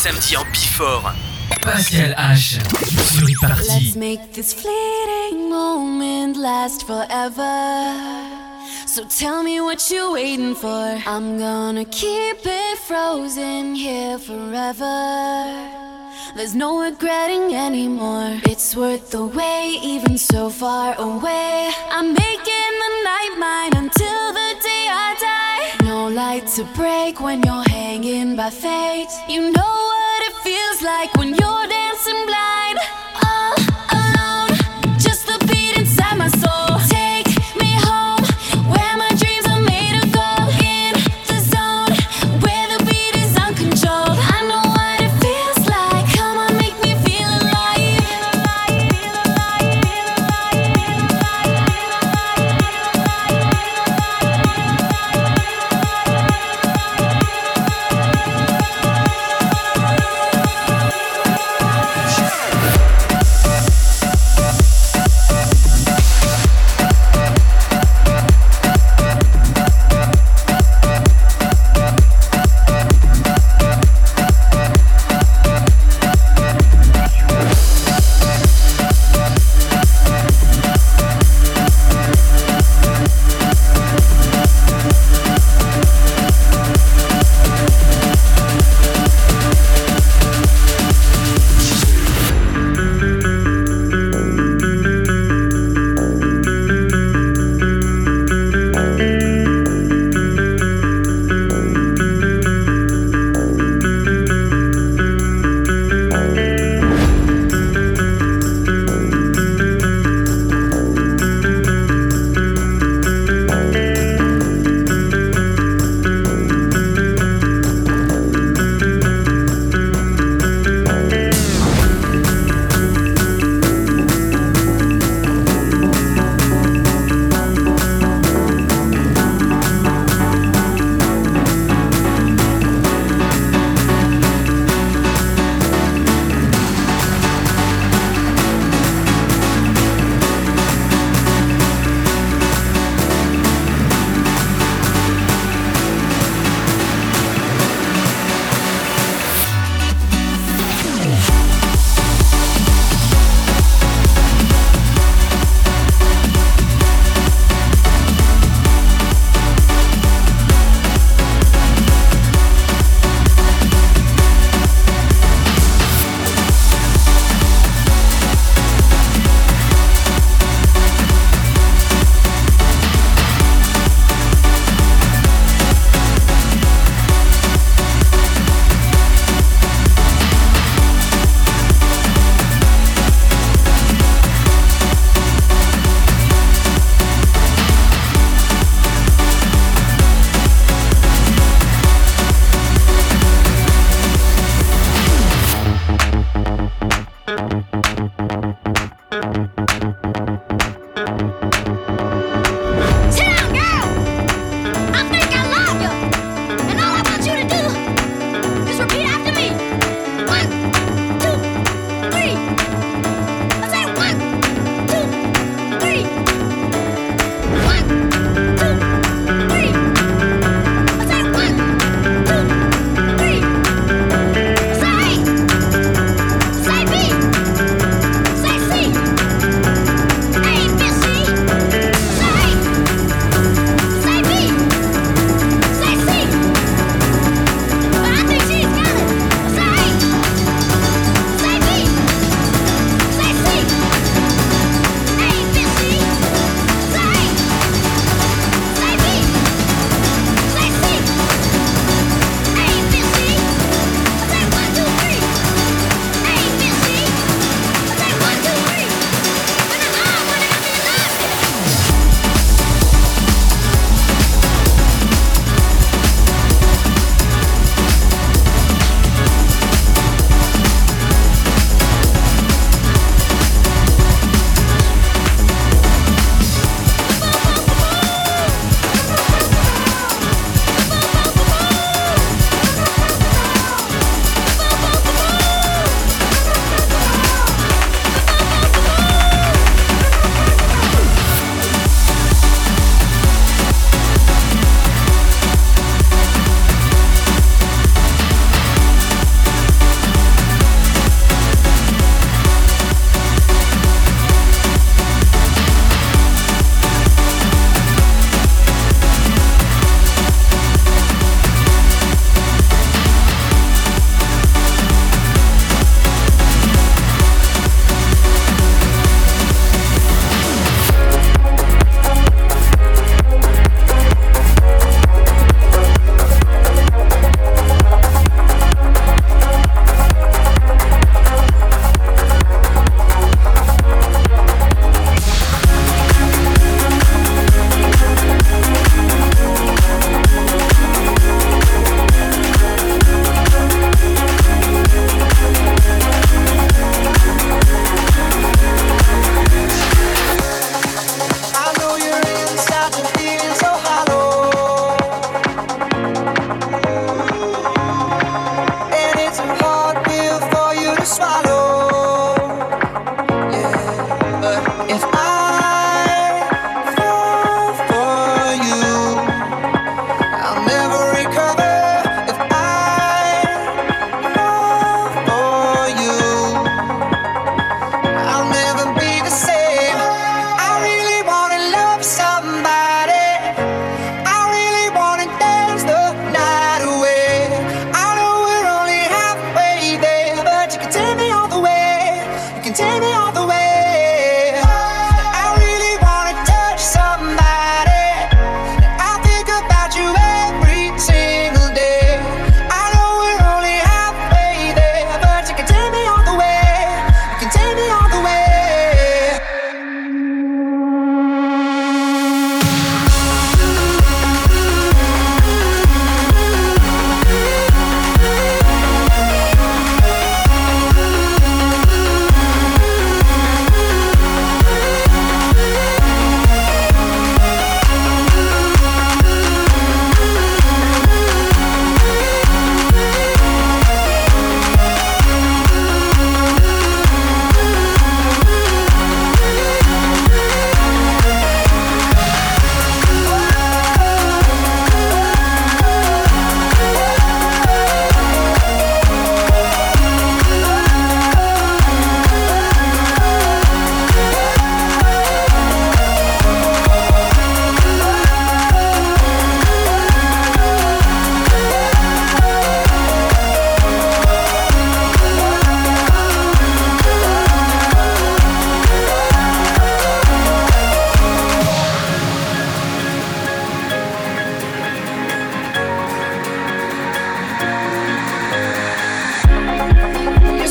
samedi en Bifort. Pascal H. sur Let's make this fleeting moment last forever. So tell me what you're waiting for. I'm gonna keep it frozen here forever. There's no regretting anymore. It's worth the wait, even so far away. I'm making the night mine until the day I die. No light to break when you're hanging by fate. You know what it feels like when you're dancing blind.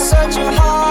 such a heart.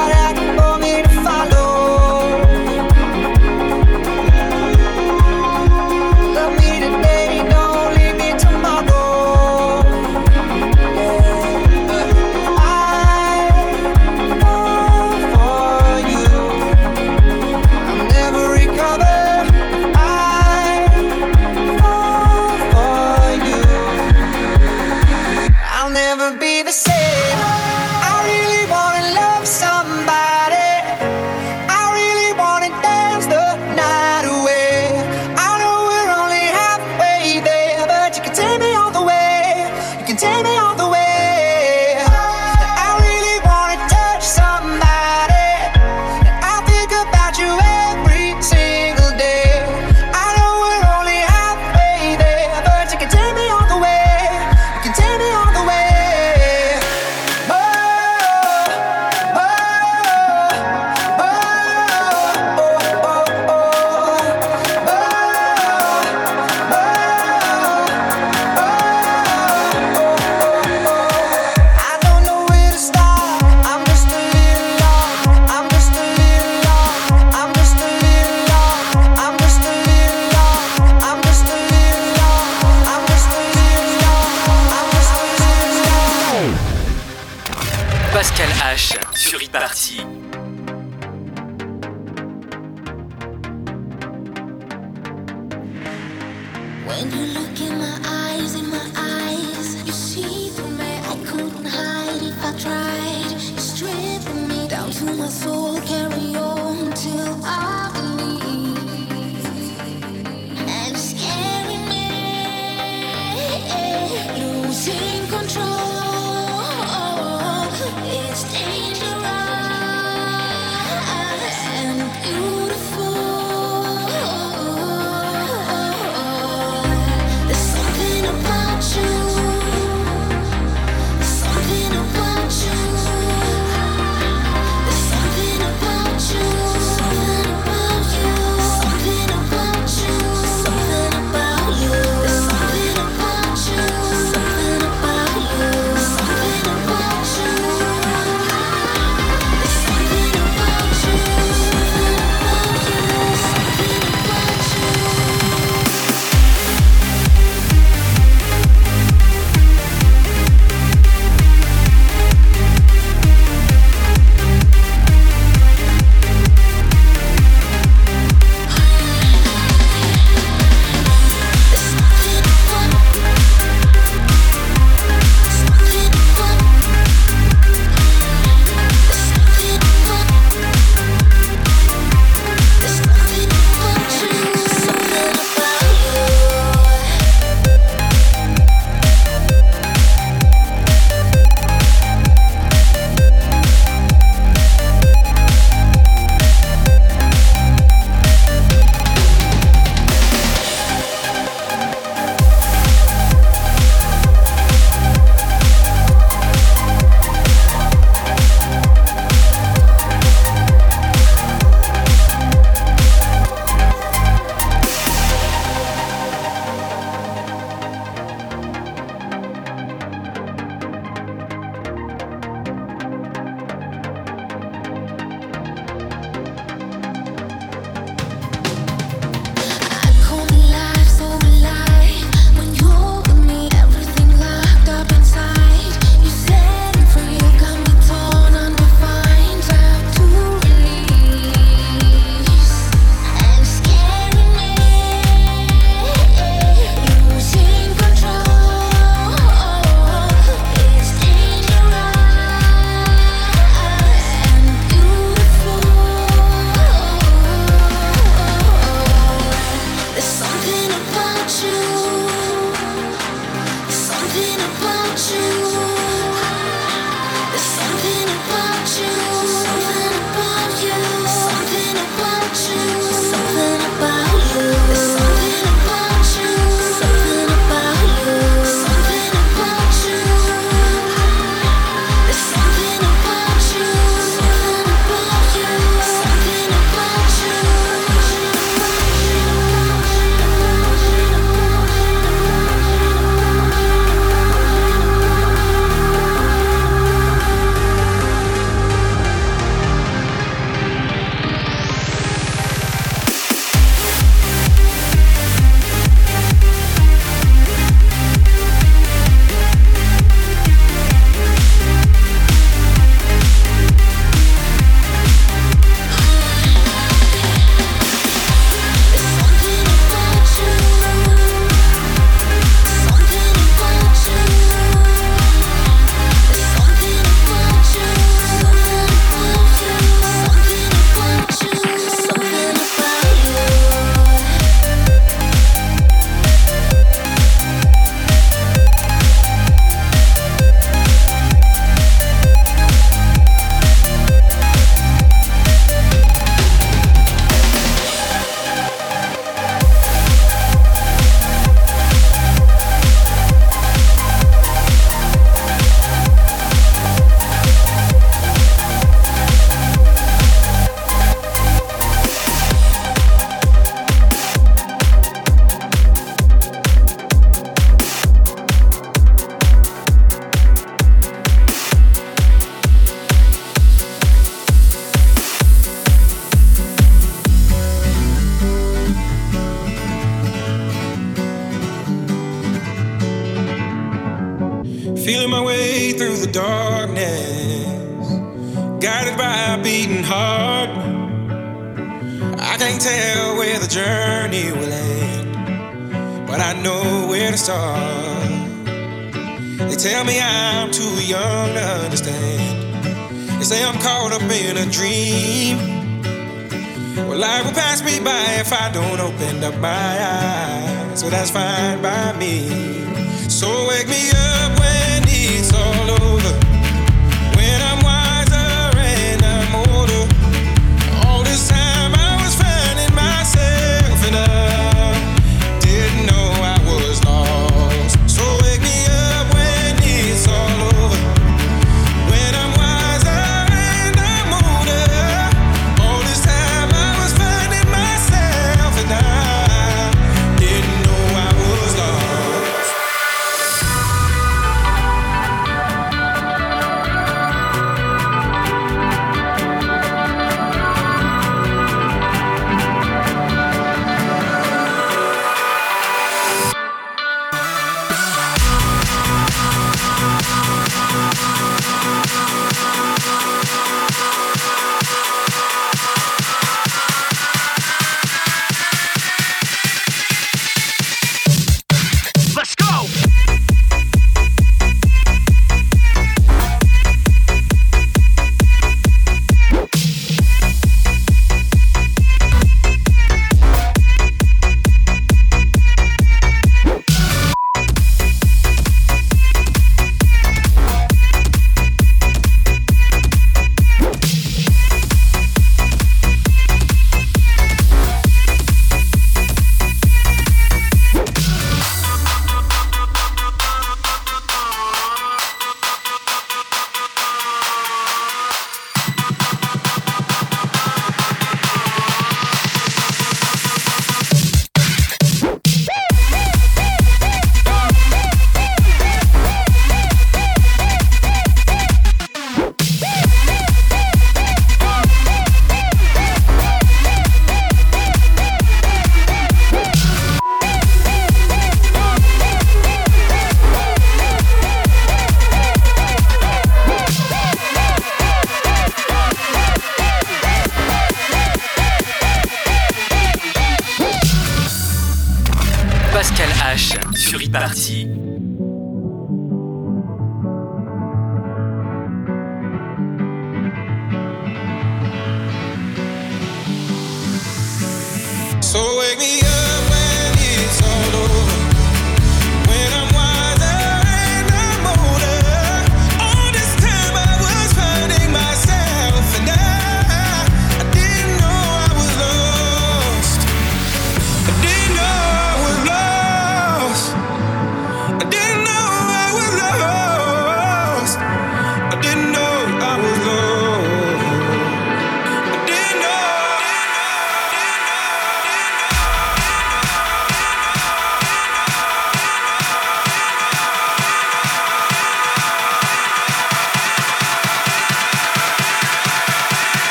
My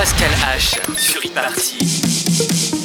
Pascal H sur e-party.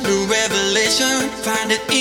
New revelation. Find it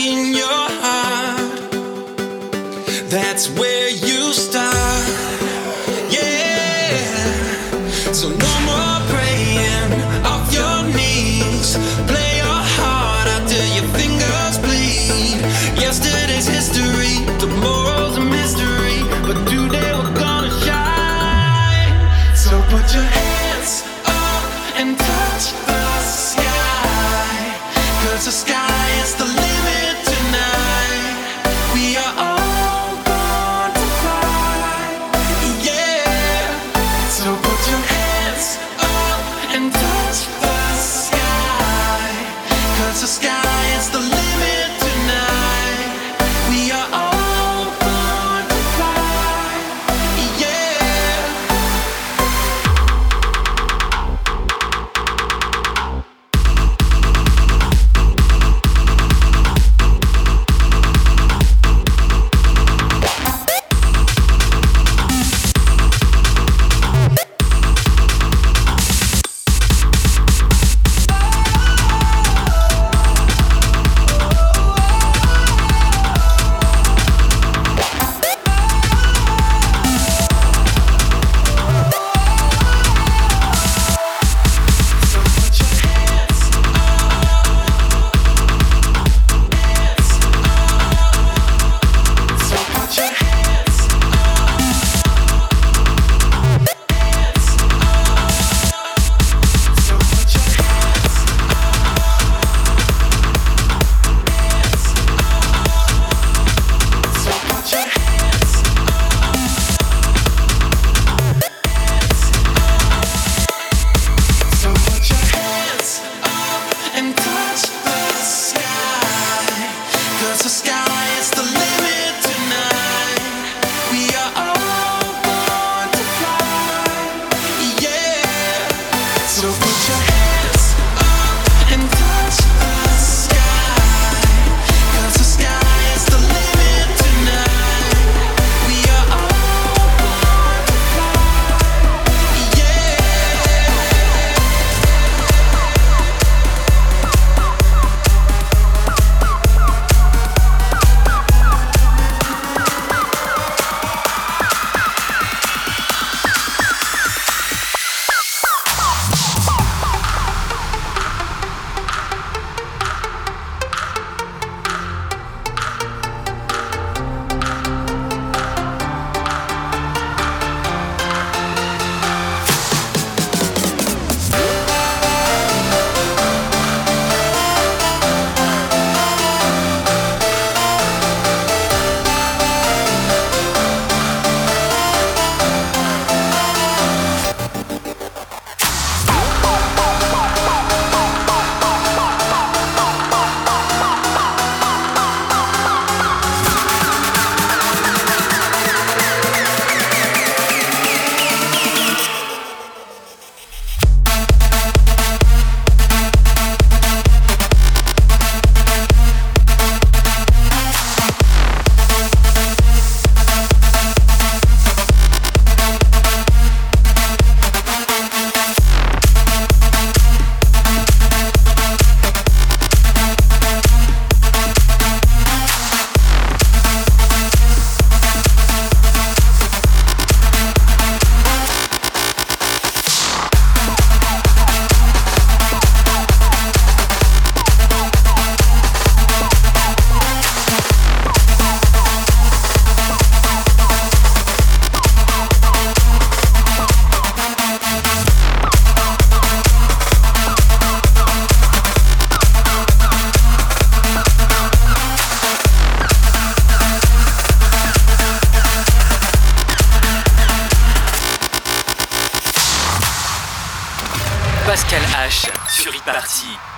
sur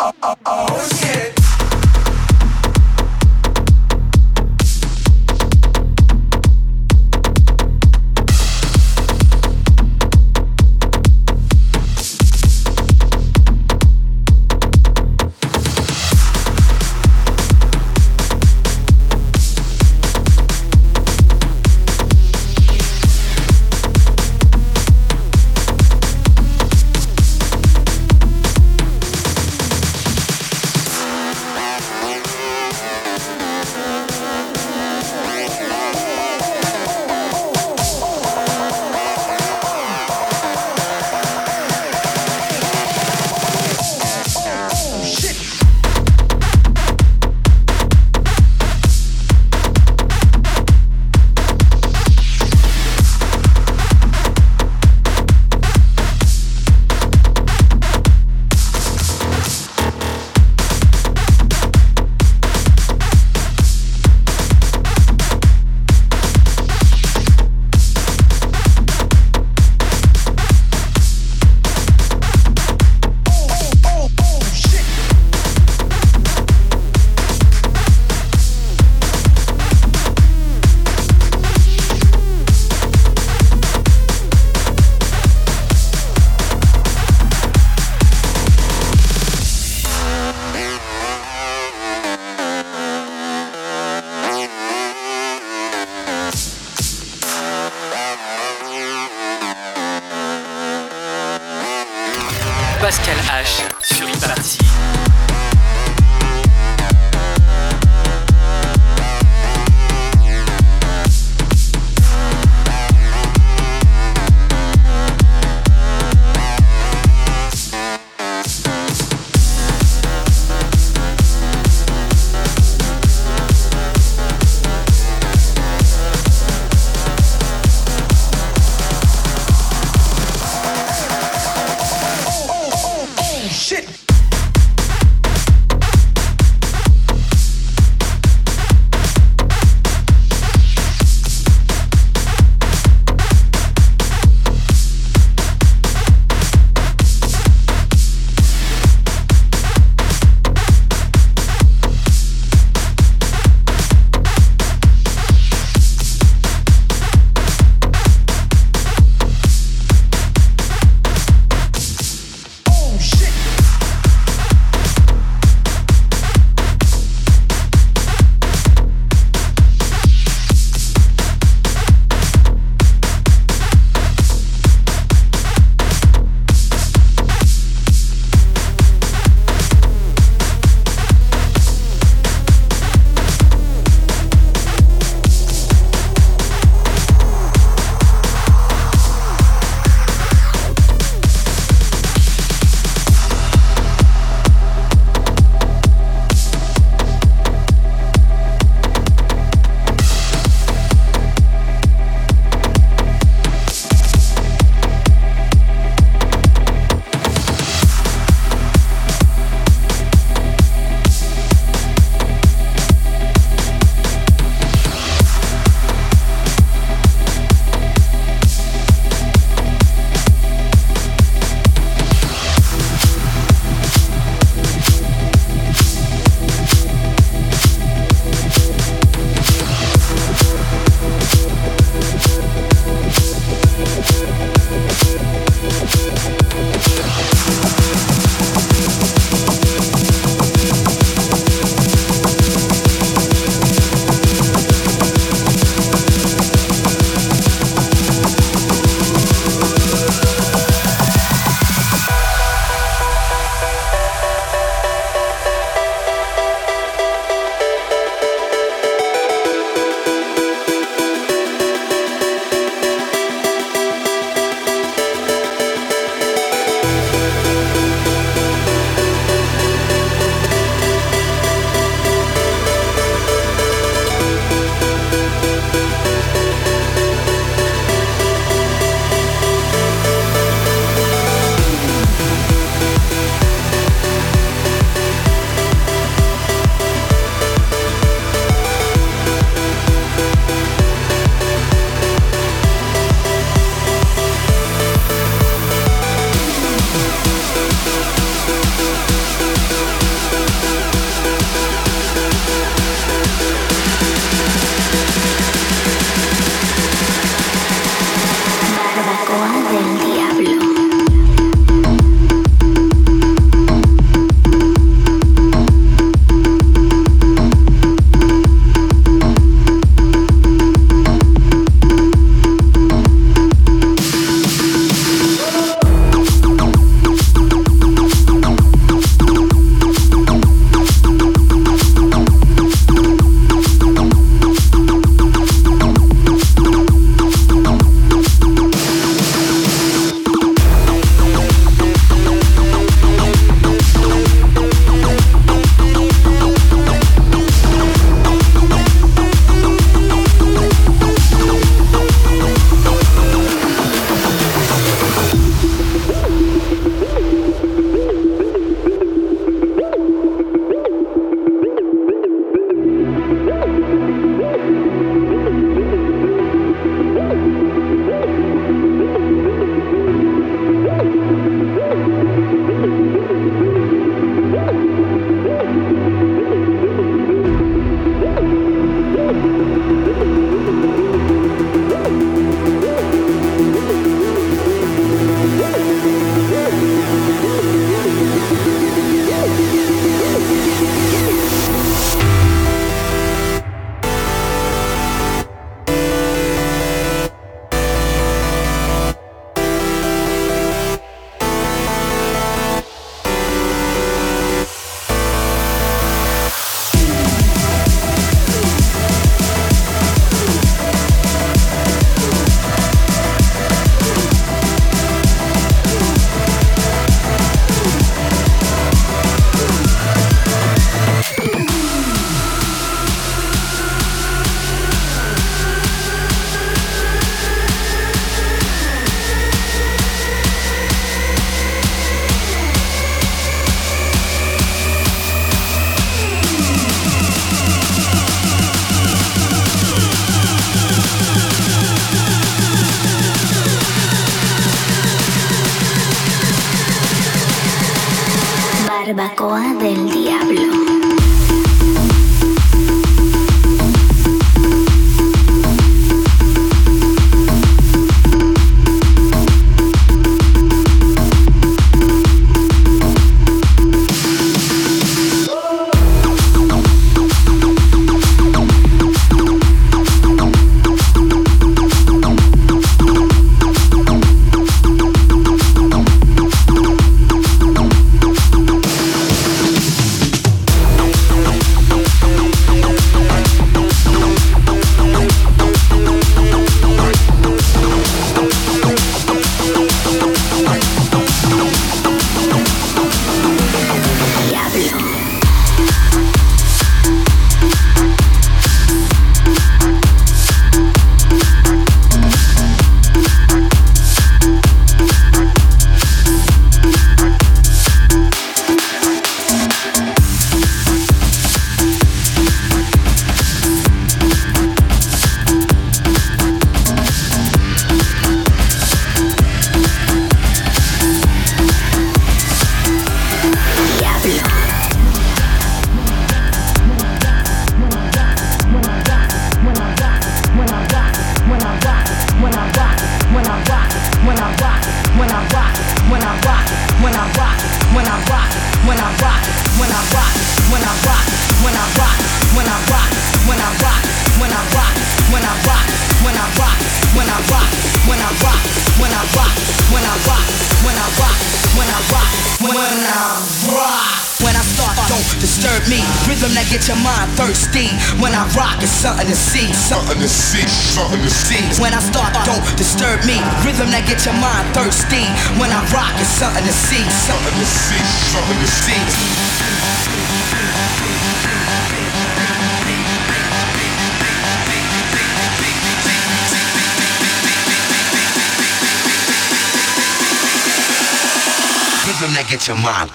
oh, oh, oh, oh shit.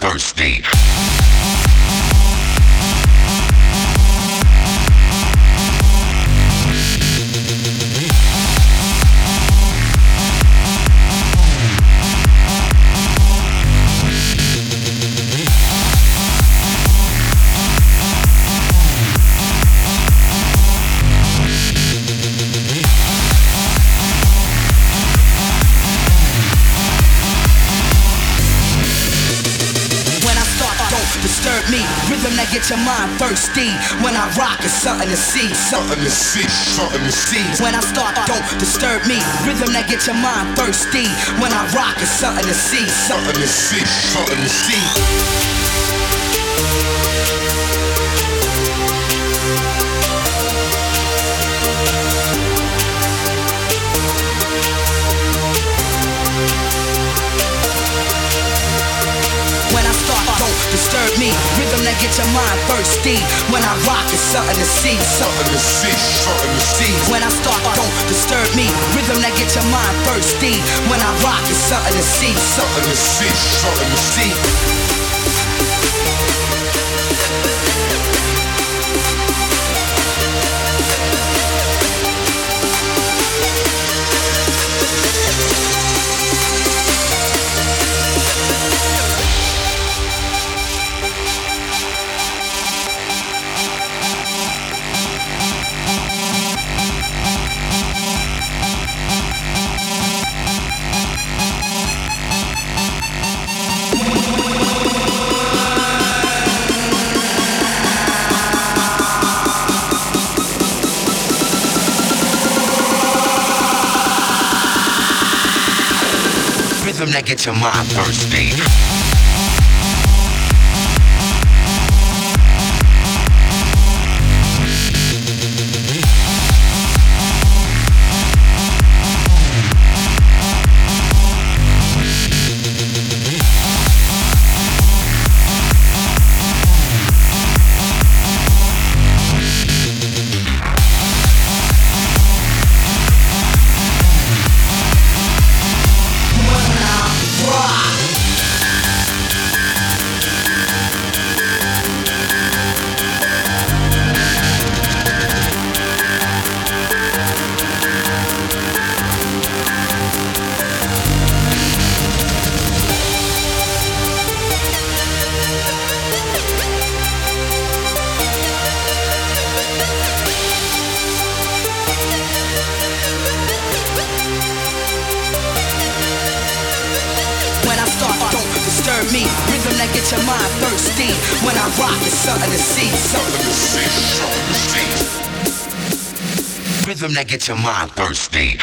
Thirsty. Get your mind thirsty. When I rock, it's something to see. Something to see, something to see. When I start, don't disturb me. Rhythm that get your mind thirsty. When I rock, it's something to see. Something to see, something to see. That get your mind thirsty. When I rock, it's something to see. Something to see, something to see. When I start, don't disturb me. Rhythm that get your mind thirsty. When I rock, it's something to see. Something to see, something to see. That gets your mind thirsty. Rhythm that gets your mind thirsty.